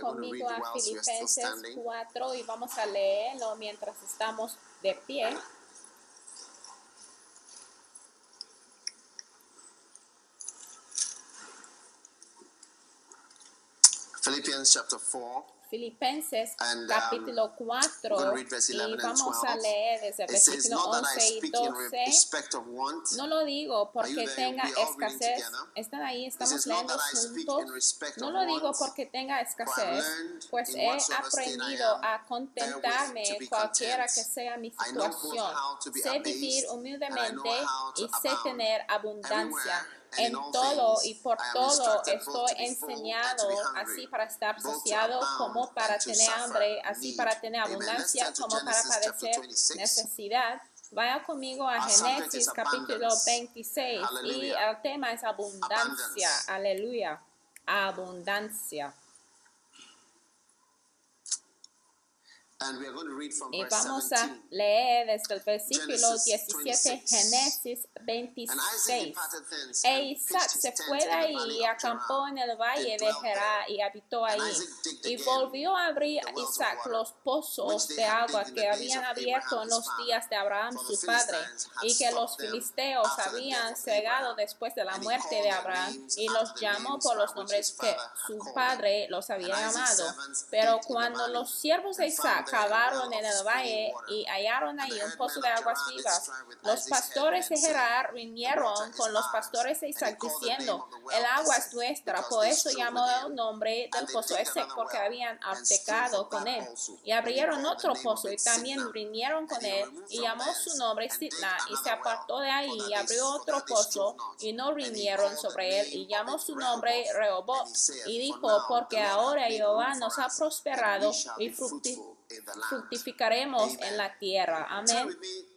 Conmigo a Filipenses 4 y vamos a leerlo mientras estamos de pie. Philippians chapter 4. Filipenses and, capítulo 4 y vamos a leer desde el versículo 11 y 12. No lo digo porque tenga escasez. Están ahí, estamos leyendo juntos. No lo digo porque tenga escasez, pues he aprendido a contentarme cualquiera que sea mi situación. Sé vivir humildemente y sé tener abundancia en todo y por todo estoy enseñado, así para estar saciado como para tener hambre, así para tener abundancia como para padecer necesidad. Vaya conmigo a Génesis capítulo 26 y el tema es abundancia. Aleluya. Abundancia. Y vamos a leer desde el versículo 17, Génesis 26. E Isaac se fue de ahí y acampó en el valle de Gerá y habitó ahí. Y volvió a abrir Isaac los pozos de agua que habían abierto en los días de Abraham su padre y que los filisteos habían cegado después de la muerte de Abraham y los llamó por los nombres que su padre los había llamado. Pero cuando los siervos de Isaac cavaron en el valle y hallaron ahí un pozo de aguas vivas. Los pastores de Gerar vinieron con los pastores de Isaac diciendo, el agua es nuestra, por eso llamó el nombre del pozo ese porque habían pecado con él. Y abrieron otro pozo y también vinieron con él y llamó su nombre Sitna y se apartó de ahí y abrió otro pozo y no vinieron sobre él y llamó su nombre Rehoboth y dijo, porque ahora Jehová nos ha prosperado y fructificado fructificaremos en la tierra. Amén.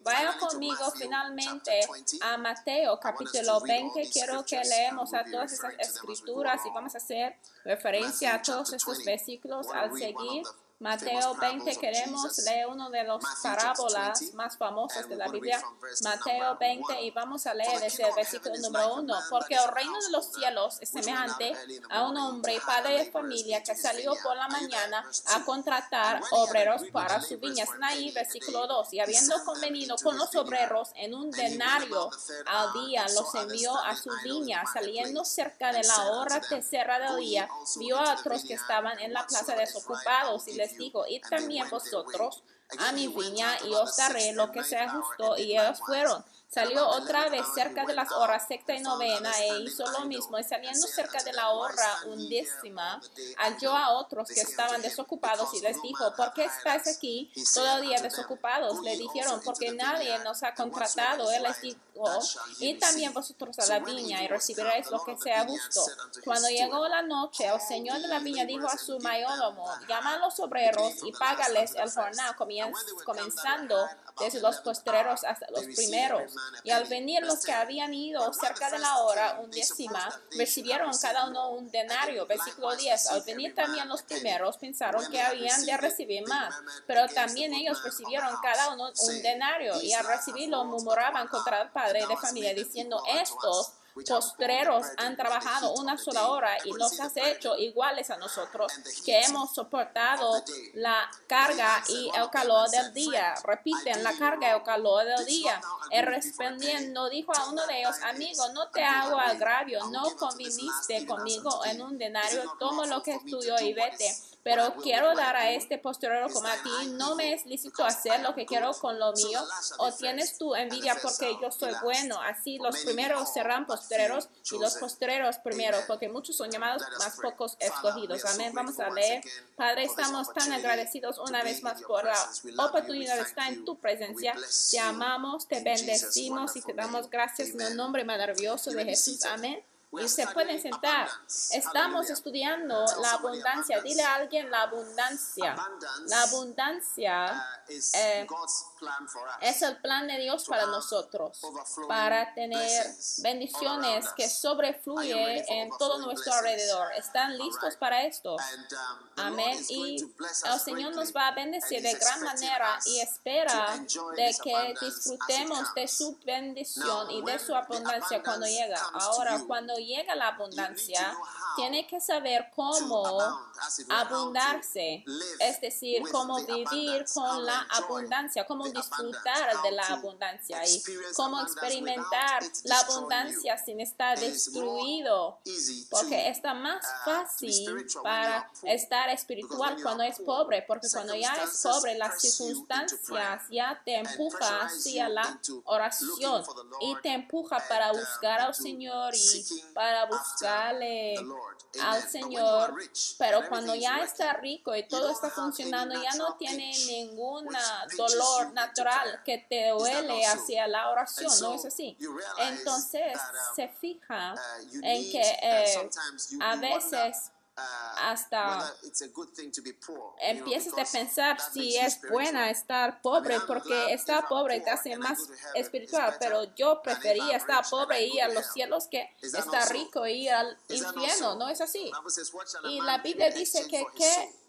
Vaya conmigo finalmente a Mateo capítulo 20. Quiero que leemos a todas esas escrituras y vamos a hacer referencia a todos estos versículos al seguir. Mateo 20, queremos leer uno de las parábolas más famosas de la Biblia. Mateo 20 y vamos a leer desde el versículo número 1, porque el reino de los cielos es semejante a un hombre, padre de familia, que salió por la mañana a contratar obreros para su viña. Está ahí, versículo 2, y habiendo convenido con los obreros en un denario al día, los envió a su viña, saliendo cerca de la hora tercera del día, vio a otros que estaban en la plaza desocupados y les les dijo, id también vosotros a mi viña y os daré lo que sea justo. Y ellos fueron. Salió otra vez cerca de las horas sexta y novena e hizo lo mismo y saliendo cerca de la hora undécima, halló a otros que estaban desocupados y les dijo, ¿por qué estáis aquí todavía desocupados? Le dijeron, porque nadie nos ha contratado. Él les dijo, y también vosotros a la viña y recibiréis lo que sea justo. Cuando llegó la noche, el señor de la viña dijo a su mayordomo, llama a los obreros y págales el jornal, comenzando desde los postreros hasta los primeros y al venir los que habían ido cerca de la hora undécima recibieron cada uno un denario. Versículo 10. Al venir también los primeros pensaron que habían de recibir más, pero también ellos recibieron cada uno un denario y al recibirlo murmuraban contra el padre de familia diciendo estos postreros han trabajado una sola hora y nos has hecho iguales a nosotros, que hemos soportado la carga y el calor del día. Repiten la carga y el calor del día. El respondiendo dijo a uno de ellos, amigo, no te hago agravio, no conviniste conmigo en un denario, toma lo que es tuyo y vete pero quiero dar a este postrero como a ti, no me es lícito hacer lo que quiero con lo mío, o tienes tu envidia porque yo soy bueno. Así los primeros serán postreros y los postreros primero, porque muchos son llamados, más pocos escogidos. Amén. Vamos a leer. Padre, estamos tan agradecidos una vez más por la oportunidad de estar en tu presencia. Te amamos, te bendecimos y te damos gracias en el nombre maravilloso de Jesús. Amén y se pueden sentar. Estamos estudiando la abundancia. Dile a alguien la abundancia. La abundancia eh, es el plan de Dios para nosotros, para tener bendiciones que sobrefluye en todo nuestro alrededor. ¿Están listos para esto? Amén. Y el Señor nos va a bendecir de gran manera y espera de que disfrutemos de su bendición y de su abundancia cuando llega. Ahora, cuando llega la abundancia, tiene que saber cómo abundarse, es decir, cómo vivir con la abundancia, cómo disfrutar de la abundancia. Y cómo experimentar la abundancia sin estar destruido, porque está más uh, fácil para estar espiritual cuando es pobre, porque cuando ya es pobre, las circunstancias ya te empuja hacia la oración y te empuja para uh, buscar al Señor y para buscarle al Señor, pero cuando ya está rico y todo está funcionando, ya no tiene ningún dolor natural que te duele hacia la oración, ¿no es así? Entonces um, se fija uh, en que eh, a veces hasta empiezas a pensar si es buena estar pobre porque estar pobre te hace más espiritual, pero yo prefería estar pobre y ir a los cielos que estar rico y ir al infierno, ¿no es así? Y la Biblia dice que, que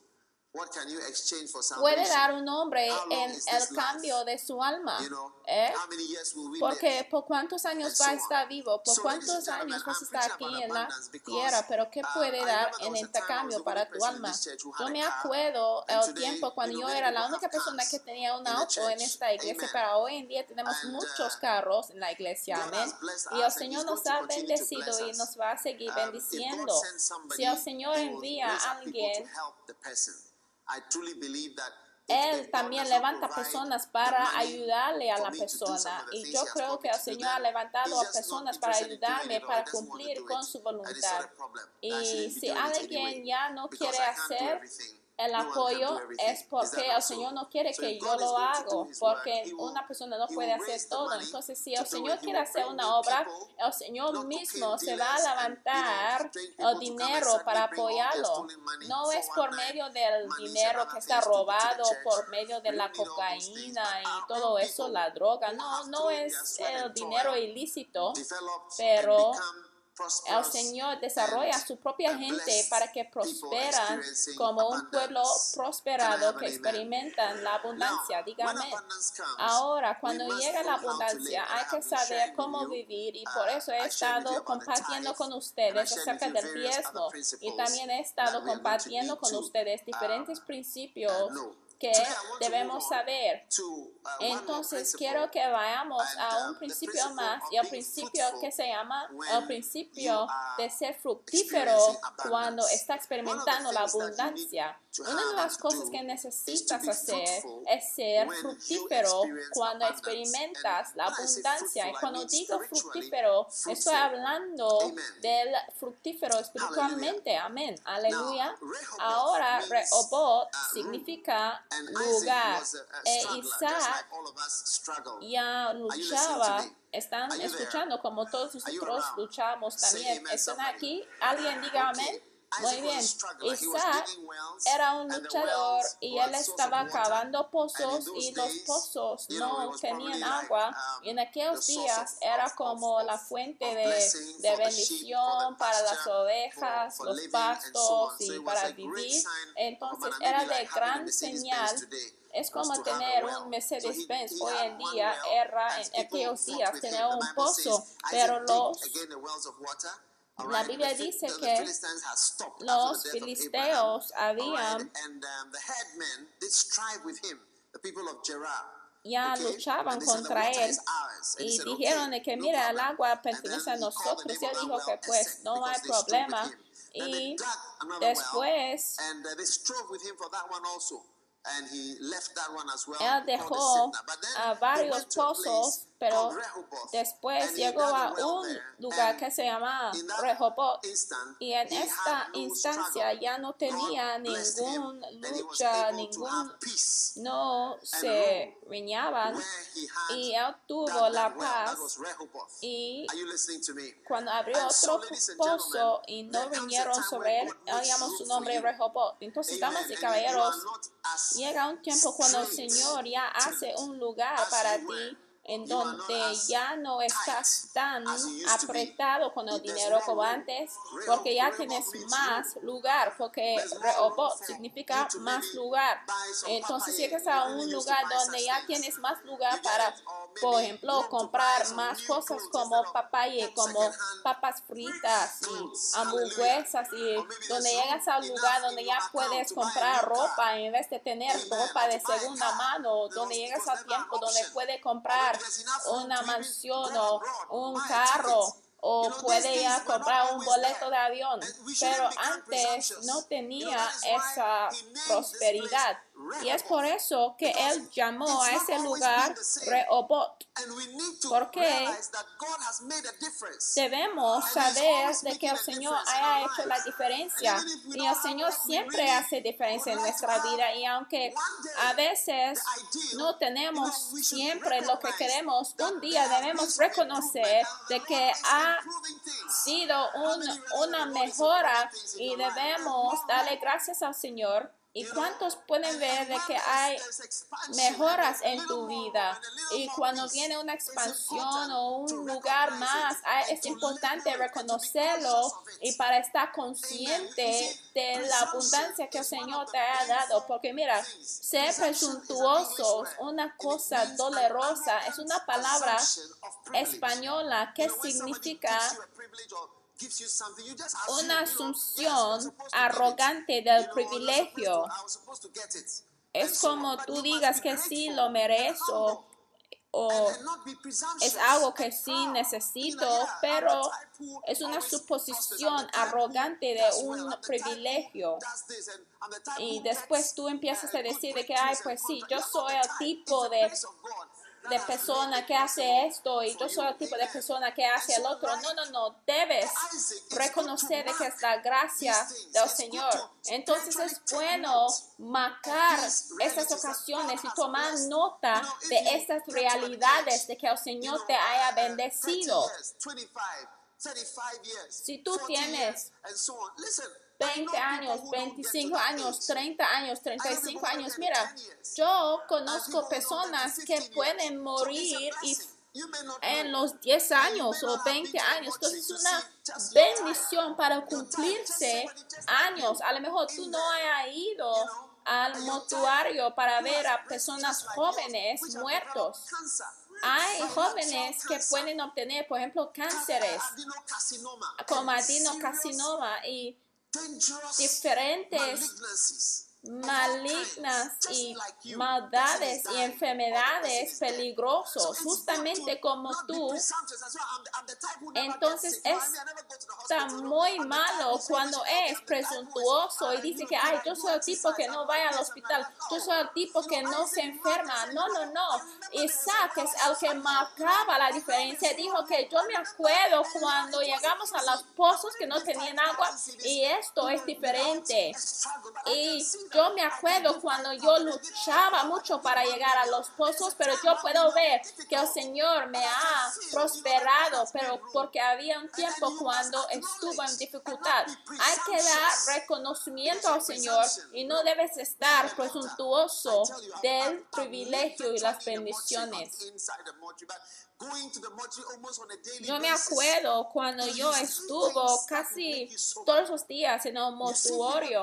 puede dar un hombre en el cambio de su alma. ¿eh? Porque por cuántos años va a estar vivo, por cuántos años vas a estar aquí en la tierra, pero ¿qué uh, puede dar en intercambio para tu alma? Yo me acuerdo el tiempo cuando yo era la única persona que tenía un auto en esta iglesia, pero hoy en día tenemos muchos uh, carros en la iglesia, amén. Y el Señor nos ha bendecido y nos va a seguir um, bendiciendo. Si el Señor envía a alguien él también levanta personas para ayudarle a la persona. Y yo creo que el Señor ha levantado a personas para ayudarme, para cumplir con su voluntad. Y si alguien ya no quiere hacer el apoyo es porque el Señor no quiere que yo lo haga, porque una persona no puede hacer todo. Entonces, si el Señor quiere hacer una obra, el Señor mismo se va a levantar el dinero para apoyarlo. No es por medio del dinero que está robado, por medio de la cocaína y todo eso, la droga. No, no es el dinero ilícito, pero el Señor desarrolla su propia gente para que prosperan como un pueblo prosperado que experimentan la abundancia. Dígame. Ahora, cuando llega la abundancia, hay que saber cómo vivir y por eso he estado compartiendo con ustedes acerca del diezmo y también he estado compartiendo con ustedes diferentes principios que debemos saber. Uh, Entonces quiero que vayamos a un uh, principio más y al principio que se llama el principio de ser fructífero cuando está experimentando la abundancia. Una de las cosas que necesitas hacer es ser fructífero cuando experimentas la abundancia. Y cuando digo fructífero, estoy hablando del fructífero espiritualmente. Amén. Aleluya. Ahora, Rehobot uh, significa lugar. E Isaac ya luchaba. Están escuchando como todos nosotros luchamos también. ¿Están aquí? ¿Alguien diga amén? Muy bien. Isaac era un luchador y él estaba cavando pozos y los pozos no tenían agua. Um, y en aquellos días era como la fuente de, de bendición para las ovejas, los pastos y para vivir. Entonces era de gran señal es como tener un Mercedes-Benz hoy en día, era en aquellos días tener un pozo, pero los la Biblia dice que los filisteos habían um, ya luchaban contra él y dijeron que mira el agua pertenece a nosotros. Y él dijo que pues no hay problema. y después and uh, they strove with him for that one also. And he left that one as well. él dejó a varios pozos, pero después llegó a un lugar and que se llama Rehoboth y en esta instancia ya no tenía ninguna lucha, ningún no se riñaban. y él tuvo la paz. y cuando abrió otro pozo y no vinieron sobre él, makes llamó su nombre. Rehoboth. Entonces, damas y caballeros, llega un tiempo cuando el Señor ya hace un lugar para ti en donde ya no estás tan apretado con el dinero como antes, porque ya tienes más lugar, porque Rehoboth significa más lugar. Entonces llegas a un lugar donde ya tienes más lugar para, por ejemplo, comprar más cosas como papaya, como papas fritas y hamburguesas y donde llegas a un enough lugar donde ya puedes comprar ropa en vez de tener ropa de segunda mano, donde llegas a tiempo donde option. puede Or comprar una mansión o un carro o puede ya comprar un boleto de avión, pero antes no tenía esa prosperidad. Y es por eso que él llamó a ese lugar. Rehoboth. And we need to Porque realize that God has made a difference. Debemos saber de que el Señor haya hecho la diferencia y el Señor siempre hace diferencia en nuestra vida y aunque a veces no tenemos siempre lo que queremos, un día debemos reconocer de que ha sido un- una mejora y debemos darle gracias al Señor. ¿Y cuántos pueden ver de que hay mejoras en tu vida? Y cuando viene una expansión o un lugar más, ah, es importante reconocerlo y para estar consciente de la abundancia que el Señor te ha dado. Porque mira, ser presuntuosos, una cosa dolorosa, es una palabra española que significa a una asunción arrogante del privilegio. Es como tú digas que sí lo merezco o es algo que sí proud. necesito, pero es una suposición arrogante de un privilegio. Y después tú empiezas uh, a good decir de que, ay, pues sí, yo soy el tipo de, de persona que hace esto y yo soy el tipo de persona que hace el otro. No, no, no, debes reconocer que es la gracia del Señor. to Entonces es bueno marcar that ocasiones y tomar nota de estas realidades de que el Señor te haya 30 bendecido. years, 25, 35 years, Si tú 40 tienes years, and so on. Listen, I know 20 años, people who don't get to 25 that años, age. 30 años, I know 35 people who años. Mira, get to 10 years. yo people conozco personas 15 que pueden morir y en los 10 And you años o not have 20 been to a años. Entonces es una bendición para cumplirse años. A lo mejor tú no hayas ido al mortuario para ver a personas jóvenes muertos. Hay jóvenes que pueden obtener, por ejemplo, cánceres como adenocarcinoma y diferentes malignas y maldades y enfermedades peligrosos, justamente como tú. Entonces es Está muy malo cuando es presuntuoso y dice que, ay, yo soy el tipo que no vaya al hospital, yo soy el tipo que no se enferma. No, no, no. Isaac es el que marcaba la diferencia. Dijo que yo me acuerdo cuando llegamos a los pozos que no tenían agua y esto es diferente. Y yo me acuerdo cuando yo luchaba mucho para llegar a los pozos, pero yo puedo ver que el Señor me ha prosperado, pero porque había un tiempo cuando estuvo en dificultad. Hay que dar reconocimiento al Señor y no debes estar presuntuoso del privilegio y las bendiciones. Yo me acuerdo cuando yo estuvo casi todos los días en el mortuorio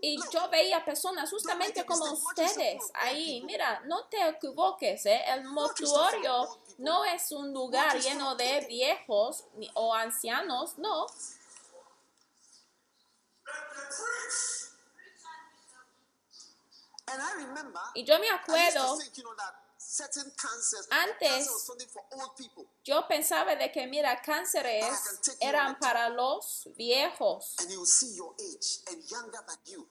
y yo veía personas justamente como ustedes ahí. Mira, no te equivoques, ¿eh? el mortuorio no es un lugar lleno de viejos o ancianos, no. Y yo me acuerdo. Antes-. Yo pensaba de que, mira, cánceres eran para los viejos. And you will see your age and younger than you.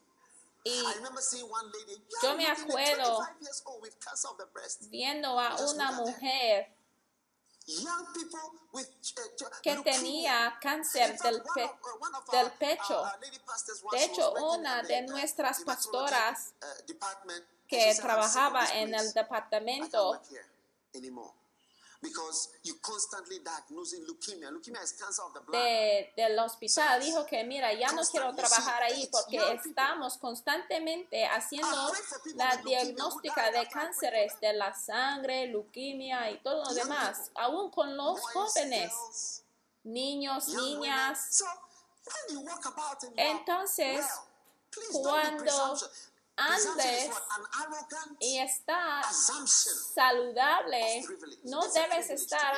Y I remember seeing one lady, Yo me acuerdo 25 years old with cancer of the breast. viendo a una mujer uh, que tenía cáncer del, pe- uh, del pecho. uh, once De hecho, una de uh, nuestras pastoras que she said, "I'm sick of trabajaba en el departamento work here anymore. Because you constantly diagnosing leukemia. Leukemia is cancer of the blood. de- del hospital dijo que mira ya no quiero trabajar ahí porque estamos constantemente haciendo la diagnóstica de cánceres de la sangre, leuquimia y todo lo demás, aún con los jóvenes, niños, niñas. Entonces, cuando presumptuous. Presumption is andes what? An arrogant y assumption saludable, no debes estar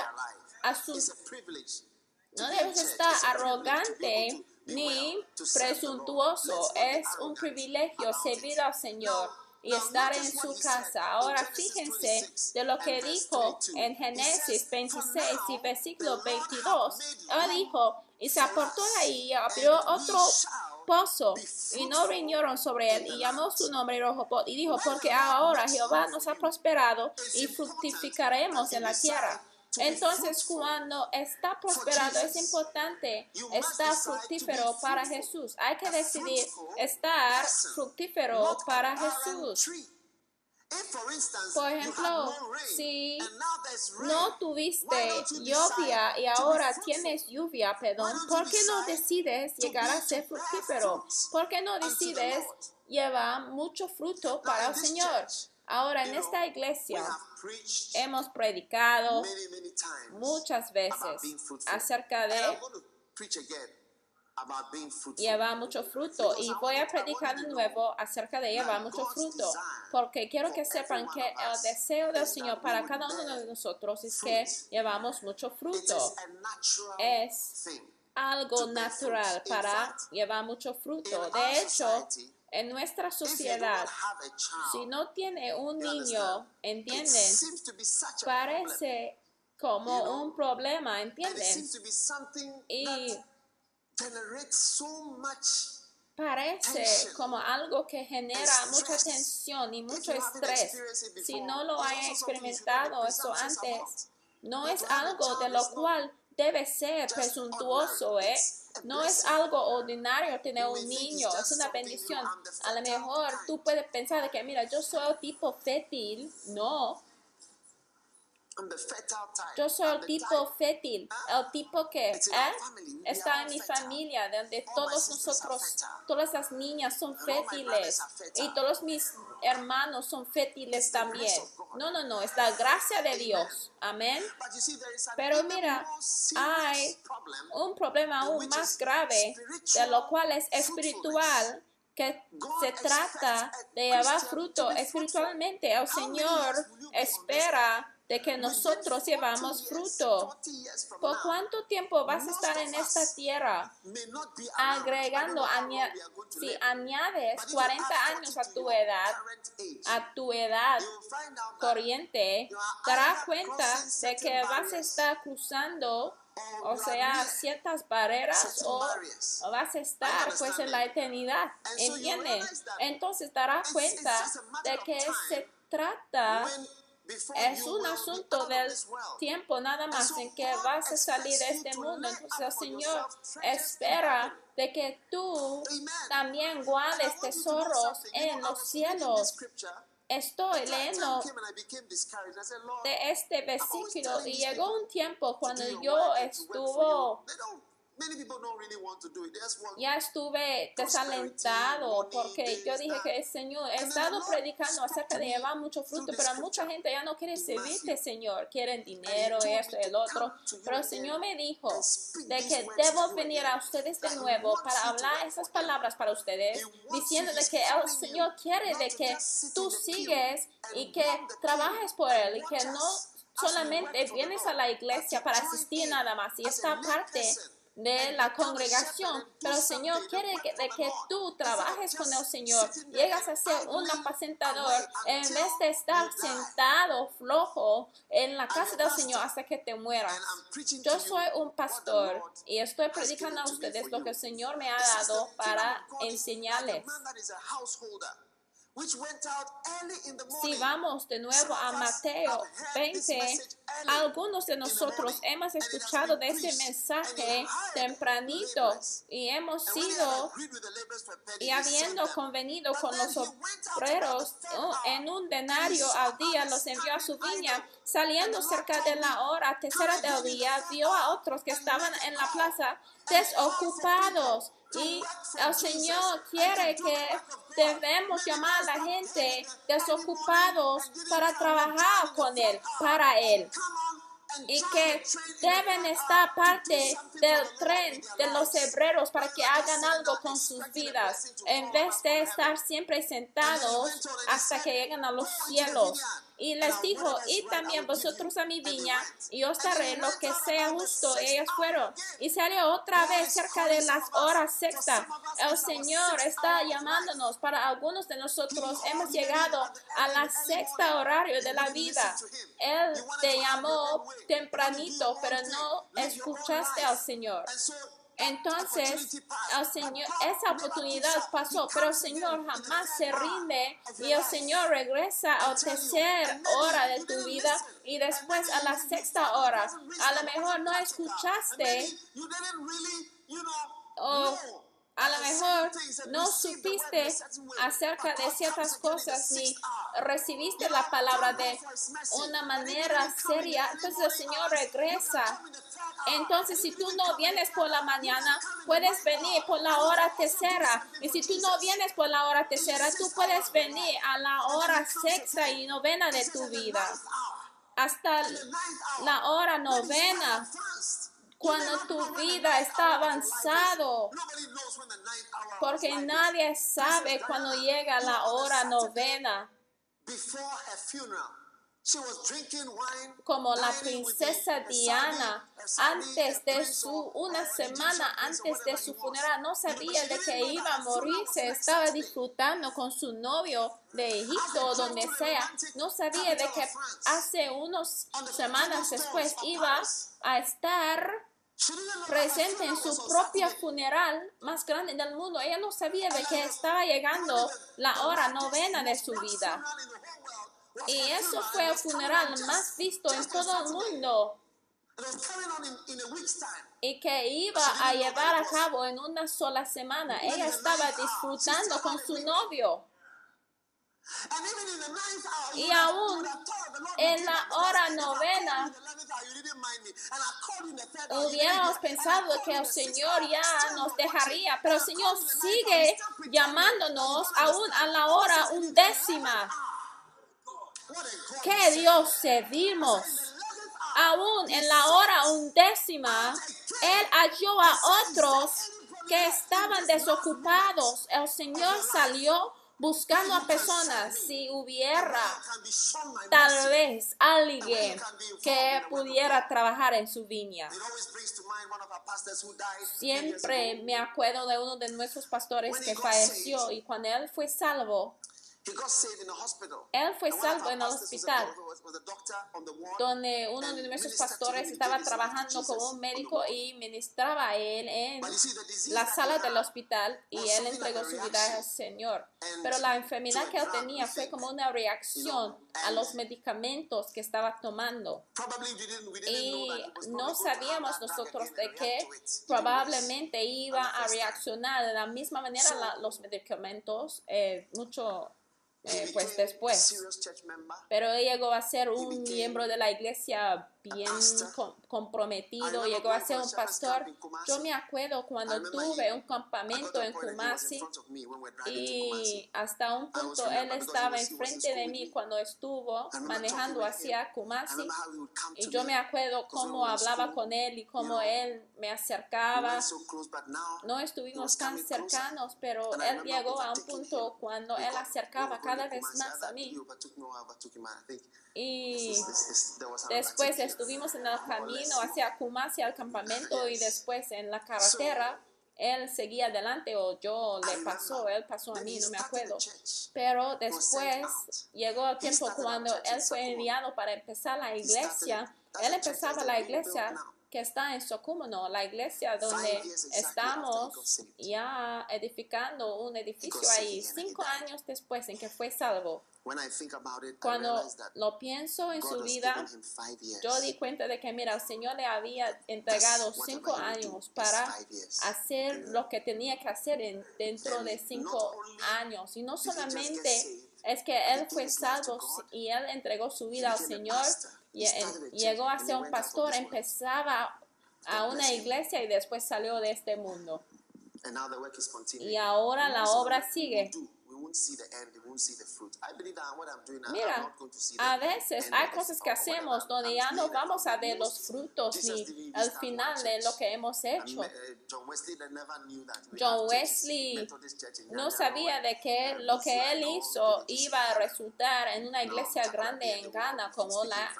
no debes estar arrogante ni presuntuoso. Es un privilegio servir al Señor y estar en su casa. Ahora fíjense 26 de lo que dijo 22. en Génesis says, "For 26 y versículo the Lord 22. hath made Él room dijo, y se us, de ahí y abrió otro pozo y no riñeron sobre él y llamó land." su nombre Rehoboth y dijo porque ahora Jehová nos ha prosperado y fructificaremos en la tierra entonces cuando está prosperando es importante estar fructífero para. Jesús. Hay que decidir estar fructífero para Jesús Por ejemplo, si no tuviste lluvia y ahora tienes lluvia, perdón, ¿por qué no decide decides llegar a ser fructífero? ¿Por qué no decides llevar mucho fruto para in el Señor? Ahora en esta iglesia hemos predicado many, many times muchas veces acerca de llevar mucho fruto. Y voy a predicar de nuevo acerca de llevar mucho fruto. porque quiero que sepan que el deseo del Señor para cada uno de nosotros es que llevamos mucho fruto. Es algo natural para llevar mucho fruto. De hecho, en nuestra If you do sociedad, si no tiene un niño, ¿entienden? Parece como un problema, ¿entienden? Y parece como algo que genera mucha tensión y mucho estrés. Si no lo hayan experimentado eso antes, no es algo de lo cual debe ser presuntuoso, ¿eh? No es algo ordinario tener un niño, es una bendición. A lo mejor tú puedes pensar de que, mira, yo soy tipo fértil. No, yo soy el tipo fértil, el tipo que ¿eh? está en mi familia, donde todos nosotros, todas las niñas son fértiles y todos mis hermanos son fértiles también. No, no, no, es la gracia de Dios. Amén. Pero mira, hay un problema aún más grave, de lo cual es espiritual, que se trata de llevar fruto espiritualmente. El Señor espera de que nosotros llevamos fruto. ¿Por cuánto tiempo vas a estar en esta tierra? Agregando, aña- si añades 40 años a tu edad, a tu edad corriente, te darás cuenta de que vas a estar cruzando, o sea, ciertas barreras o, o vas a estar pues en la eternidad, ¿entiendes? Entonces darás cuenta de que se trata, es un asunto del tiempo nada más en que vas a salir de este mundo. Entonces el Señor espera de que tú también guardes tesoros en los cielos. Estoy leyendo de este versículo y llegó un tiempo cuando yo estuvo ya estuve desalentado porque yo dije que Señor, he estado predicando acerca de llevar mucho fruto, pero mucha gente ya no quiere servirte, Señor, quieren dinero, esto el otro. Pero el Señor me dijo de que debo venir a ustedes de nuevo para hablar esas palabras para ustedes, diciendo de que el Señor quiere de que tú sigues y que trabajes por Él y que no solamente vienes a la iglesia para asistir nada más. Y esta parte de la congregación, pero el Señor quiere que, de que tú trabajes con el Señor, llegas a ser un apacentador en vez de estar sentado flojo en la casa del Señor hasta que te mueras. Yo soy un pastor y estoy predicando a ustedes lo que el Señor me ha dado para enseñarles. Si vamos de nuevo a Mateo 20, algunos de nosotros hemos escuchado de este mensaje tempranito y hemos sido y habiendo convenido con los obreros en un denario al día, los envió a su viña. Saliendo cerca de la hora tercera del día, vio a otros que estaban en la plaza desocupados y el Señor quiere que debemos llamar a la gente desocupados para trabajar con Él, para Él y que deben estar parte del tren de los hebreros para que hagan algo con sus vidas, en vez de estar siempre sentados hasta que lleguen a los cielos. Y les dijo, y también vosotros a mi viña, y os daré lo que sea justo. ellos fueron. Y salió otra vez cerca de las horas sexta. El Señor está llamándonos. Para algunos de nosotros hemos llegado a la sexta horario de la vida. Él te llamó tempranito, pero no escuchaste al Señor. Entonces, el Señor, esa oportunidad pasó, pero el Señor jamás se rinde y el Señor regresa a la tercera hora de tu vida y después a la sexta hora. A lo mejor no escuchaste o a lo mejor no supiste acerca de ciertas cosas ni recibiste la palabra de una manera seria. Entonces el Señor regresa entonces, si tú no vienes por la mañana, puedes venir por la hora tercera. Y si tú no vienes por la hora tercera, tú puedes venir a la hora sexta y novena de tu vida. Hasta la hora novena cuando tu vida está avanzado, porque nadie sabe cuando llega la hora novena como la princesa Diana antes de su, una semana antes de su funeral, no sabía de que iba a morir, se estaba disfrutando con su novio de Egipto o donde sea, no sabía de que hace unas semanas después iba a estar presente en su propia funeral más grande del mundo. Ella no sabía de que estaba llegando la hora novena de su vida. Y eso fue el funeral más visto en todo el mundo. Y que iba a llevar a cabo en una sola semana. Ella estaba disfrutando con su novio. Y aún en la hora novena hubiéramos pensado que el Señor ya nos dejaría, pero el Señor sigue llamándonos aún a la hora undécima. ¿Qué Dios servimos? Aún en la hora undécima, Él halló a otros que estaban desocupados. El Señor salió buscando a personas si hubiera tal vez alguien que pudiera trabajar en su viña. Siempre me acuerdo de uno de nuestros pastores que falleció y cuando él fue salvo, él fue salvo en el hospital, donde uno de nuestros pastores estaba trabajando como un médico y ministraba a él en la sala del hospital y él entregó su vida al Señor. Pero la enfermedad que él tenía fue como una reacción a los medicamentos que estaba tomando. Y no sabíamos nosotros de que probablemente iba a reaccionar de la misma manera los medicamentos, eh, mucho eh, pues después. Pero él llegó a ser un miembro de la iglesia bien comprometido, llegó a ser un pastor. Yo me acuerdo cuando tuve un campamento en Kumasi y hasta un punto él estaba enfrente de mí cuando estuvo manejando hacia Kumasi y yo me acuerdo cómo hablaba con él y cómo él me acercaba. No estuvimos tan cercanos, pero él llegó a un punto cuando él acercaba cada vez más a mí. Y después estuvimos en el camino hacia Kumasi al campamento y después en la carretera, él seguía adelante o yo le pasó, él pasó a mí, no me acuerdo. Pero después llegó el tiempo cuando él fue enviado para empezar la iglesia. Él empezaba la iglesia que está en Socumono, la iglesia donde estamos ya edificando un edificio ahí, cinco años después en que fue salvo. Cuando lo pienso en su vida, yo di cuenta de que, mira, el Señor le había entregado cinco años para hacer lo que tenía que hacer en, dentro de cinco años. Y no solamente es que él fue salvo y él entregó su vida al Señor, llegó a ser un pastor, empezaba a una iglesia y después salió de este mundo. Y ahora la obra sigue. Mira, a veces hay cosas que hacemos donde ya no vamos a ver los frutos ni el final de lo que hemos hecho. John Wesley no sabía de que lo que él hizo iba a resultar en una iglesia grande en Ghana como la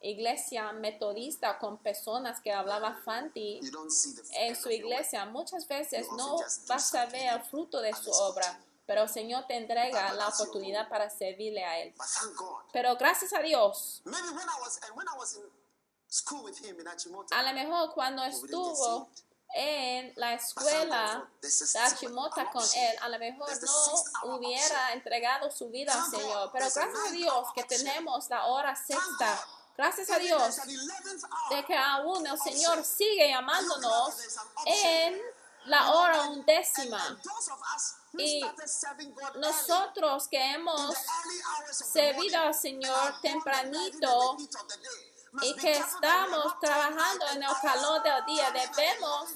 iglesia metodista con personas que hablaban fanti en su iglesia. Muchas veces no vas a ver el fruto de su obra pero el Señor te entrega la oportunidad para servirle a Él. Pero gracias a Dios, a lo mejor cuando estuvo en la escuela de Achimota con él, a lo mejor no hubiera entregado su vida al Señor. Pero gracias a Dios que tenemos la hora sexta. Gracias a Dios de que aún el Señor sigue llamándonos en la hora undécima. Y nosotros que hemos servido al Señor tempranito y que estamos trabajando en el calor del día, debemos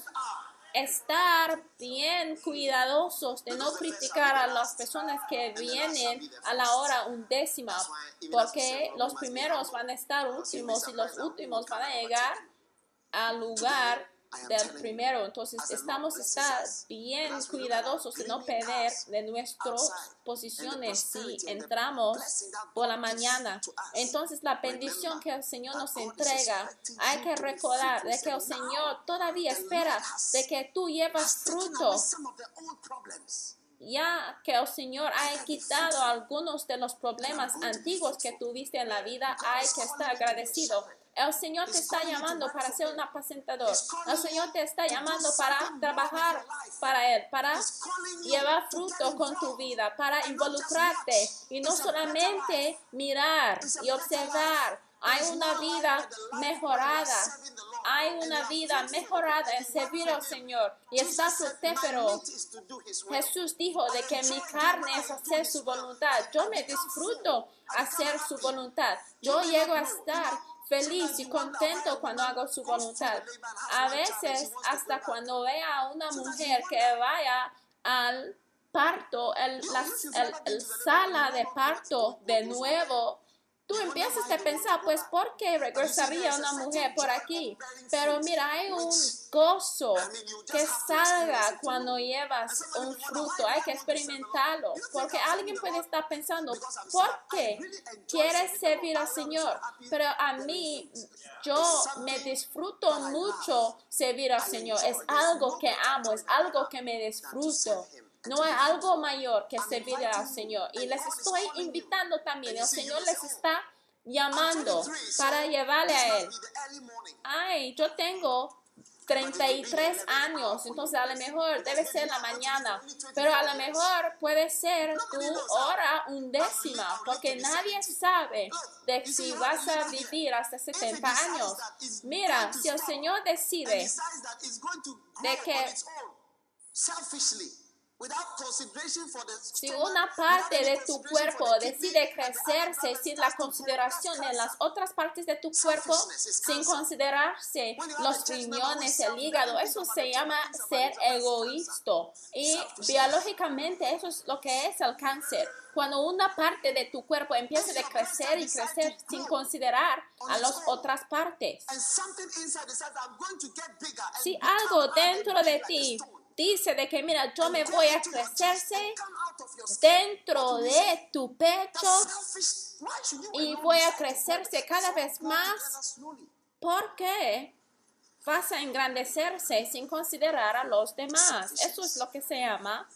estar bien cuidadosos de no criticar a las personas que vienen a la hora undécima, porque los primeros van a estar últimos y los últimos van a llegar al lugar del primero. Entonces, estamos estar bien cuidadosos de no perder de nuestras posiciones si entramos por la mañana. Entonces, la bendición que el Señor nos entrega, hay que recordar de que el Señor todavía espera de que tú llevas fruto ya que el Señor ha quitado algunos de los problemas antiguos que tuviste en la vida, hay que estar agradecido. El Señor te está llamando para ser un apacentador. El Señor te está llamando para trabajar para Él, para llevar fruto con tu vida, para involucrarte y no solamente mirar y observar. Hay una vida mejorada. Hay una vida mejorada en servir al Señor. Y está fructífero. Jesús dijo de que mi carne es hacer su voluntad. Yo me disfruto hacer su voluntad. Yo llego a estar feliz y contento cuando hago su voluntad. A veces, hasta cuando vea a una mujer que vaya al parto, el, la, el sala de parto de nuevo, tú empiezas a pensar, pues, ¿por qué regresaría una mujer por aquí? Pero mira, hay un gozo que salga cuando llevas un fruto. Hay que experimentarlo. Porque alguien puede estar pensando, ¿por qué quieres servir al Señor? Pero a mí, yo me disfruto mucho servir al Señor. Es algo que amo, es algo que me disfruto. No hay algo mayor que servir al Señor. Y les estoy invitando también. El Señor les está llamando para llevarle a Él. Ay, yo tengo 33 años, entonces a lo mejor debe ser la mañana, pero a lo mejor puede ser tu hora undécima, porque nadie sabe de si vas a vivir hasta 70 años. Mira, si el Señor decide de que si una parte de tu cuerpo decide crecerse sin la consideración de las otras partes de tu cuerpo, sin considerarse los riñones, el hígado, eso se llama ser egoísta. Y biológicamente eso es lo que es el cáncer. Cuando una parte de tu cuerpo empieza a crecer y crecer sin considerar a las otras partes. Si algo dentro de ti dice de que, mira, yo me voy a crecerse dentro de tu pecho y voy a crecerse cada vez más. ¿Por qué vas a engrandecerse sin considerar a los demás? Eso es lo que se llama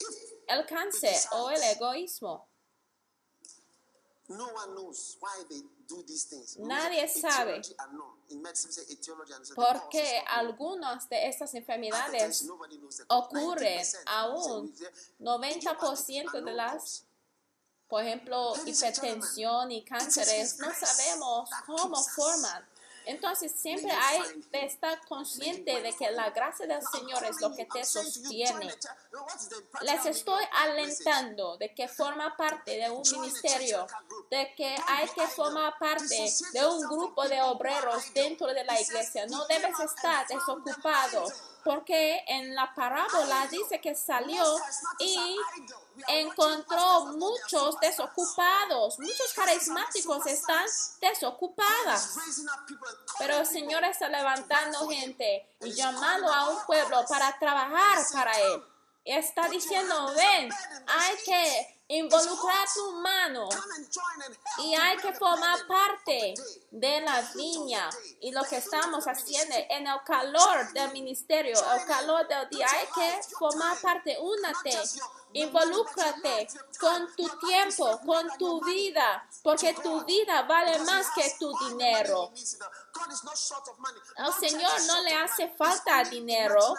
el cáncer o el egoísmo. No one knows why they do these things. Nadie sabe Etiology unknown. In medicine, we say etiology and so the ¿Por cause qué is unknown. algunas de estas enfermedades ocurren 90%, aún we say, 90% de las, por ejemplo, hipertensión y cánceres? No sabemos cómo forman. Entonces siempre hay de estar consciente de que la gracia del Señor es lo que te sostiene. Les estoy alentando de que forma parte de un ministerio, de que hay que formar parte de un grupo de obreros dentro de la iglesia. No debes estar desocupado, porque en la parábola dice que salió y encontró muchos desocupados, muchos carismáticos están desocupadas. Pero el Señor está levantando gente y llamando a un pueblo para trabajar para Él. Está diciendo, ven, hay que involucrar tu mano y hay que formar parte de la viña y lo que estamos haciendo en el calor del ministerio, el calor del día, hay que formar parte, únate, involúcrate con tu tiempo, con tu vida, porque tu vida vale más que tu dinero. Al Señor no le hace falta dinero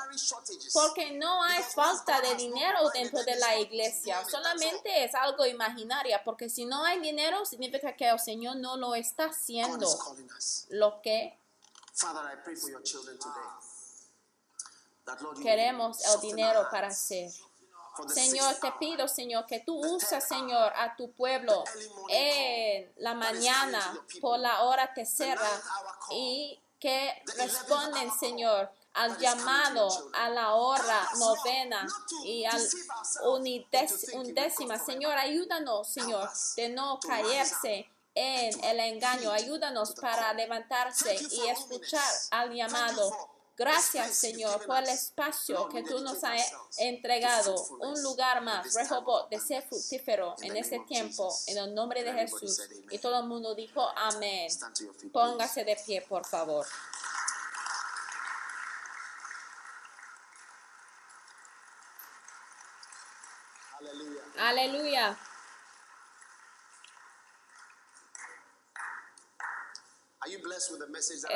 porque no hay falta de dinero dentro de la iglesia. Solamente es algo imaginario porque si no hay dinero significa que el Señor no lo está haciendo lo que queremos el dinero para hacer. Señor, te pido, Señor, que tú usas, Señor, a tu pueblo en la mañana por la hora tercera y que responden, Señor, al llamado a la hora novena y al undécima. Señor, ayúdanos, Señor, de no caerse en el engaño. Ayúdanos para levantarse y escuchar al llamado. Gracias, Señor, por el espacio que tú nos has entregado. Un lugar más, Rehobot, de ser fructífero en este tiempo, en el nombre de Jesús. Y todo el mundo dijo amén. Póngase de pie, por favor. Aleluya.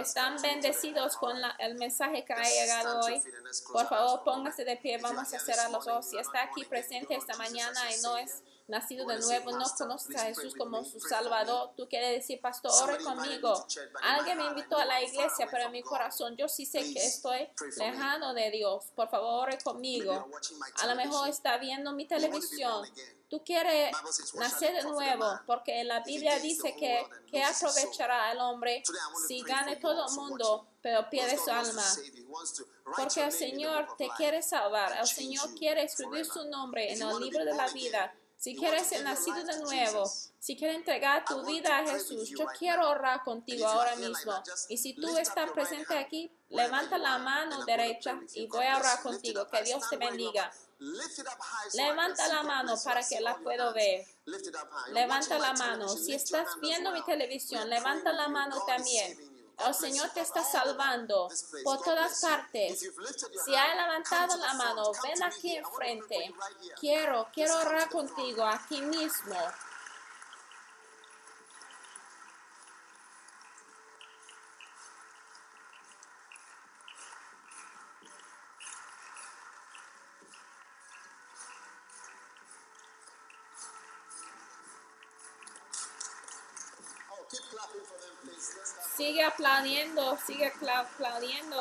¿Están bendecidos con la- el mensaje que ha llegado hoy? Por favor, póngase de pie. Vamos a cerrar los ojos. Si está aquí presente esta mañana y no es nacido de nuevo, no conoce a Jesús como su Salvador, tú quieres decir, Pastor, ore conmigo. Alguien me invitó a la iglesia, pero en mi corazón yo sí sé que estoy lejano de Dios. Por favor, ore conmigo. A lo mejor está viendo mi televisión. Tú quieres nacer de nuevo, porque la Biblia dice que, que aprovechará el hombre si gane todo el mundo, pero pierde su alma. Porque el Señor te quiere salvar, el Señor quiere escribir su nombre en el libro de la vida. Si quieres ser nacido de nuevo, si quieres entregar tu vida a Jesús, yo quiero orar contigo ahora mismo. Y si tú estás presente aquí, levanta la mano derecha y voy a orar contigo. Que Dios te bendiga. Levanta la mano para que la pueda ver. Levanta la mano. Si estás viendo mi televisión, levanta la mano también. El Señor te está salvando por todas partes. Si has levantado la mano, ven aquí enfrente. Quiero, quiero orar contigo aquí mismo. Sigue aplaudiendo, sigue aplaudiendo.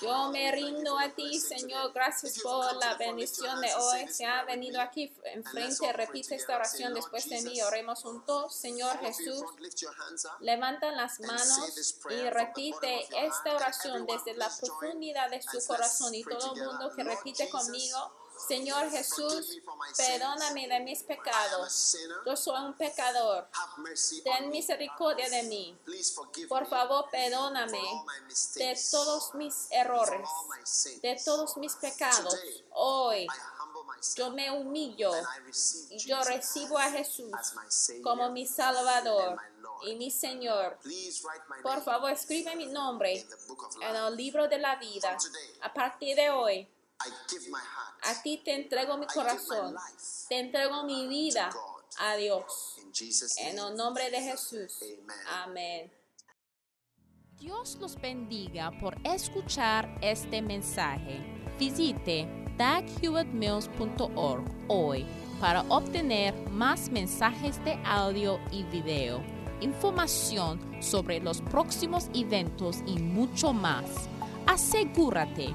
Yo me rindo a ti, Señor. Gracias por la bendición de hoy. Se ha venido aquí enfrente. Repite esta oración después de mí. Oremos juntos. Señor Jesús, levanta las manos y repite esta oración desde la profundidad de su corazón. Y todo el mundo que repite conmigo. Señor Jesús, perdóname de mis pecados. Yo soy un pecador. Ten misericordia de mí. Por favor, perdóname de todos mis errores, de todos mis pecados. Hoy Yo me humillo y yo recibo a Jesús como mi Salvador y mi Señor. Por favor, escribe mi nombre en el libro de la vida. A partir de hoy, A ti te entrego mi corazón. Te entrego mi vida a Dios. En el nombre de Jesús. Amén. Dios los bendiga por escuchar este mensaje. Visite daghewittmills.org hoy para obtener más mensajes de audio y video, información sobre los próximos eventos y mucho más. Asegúrate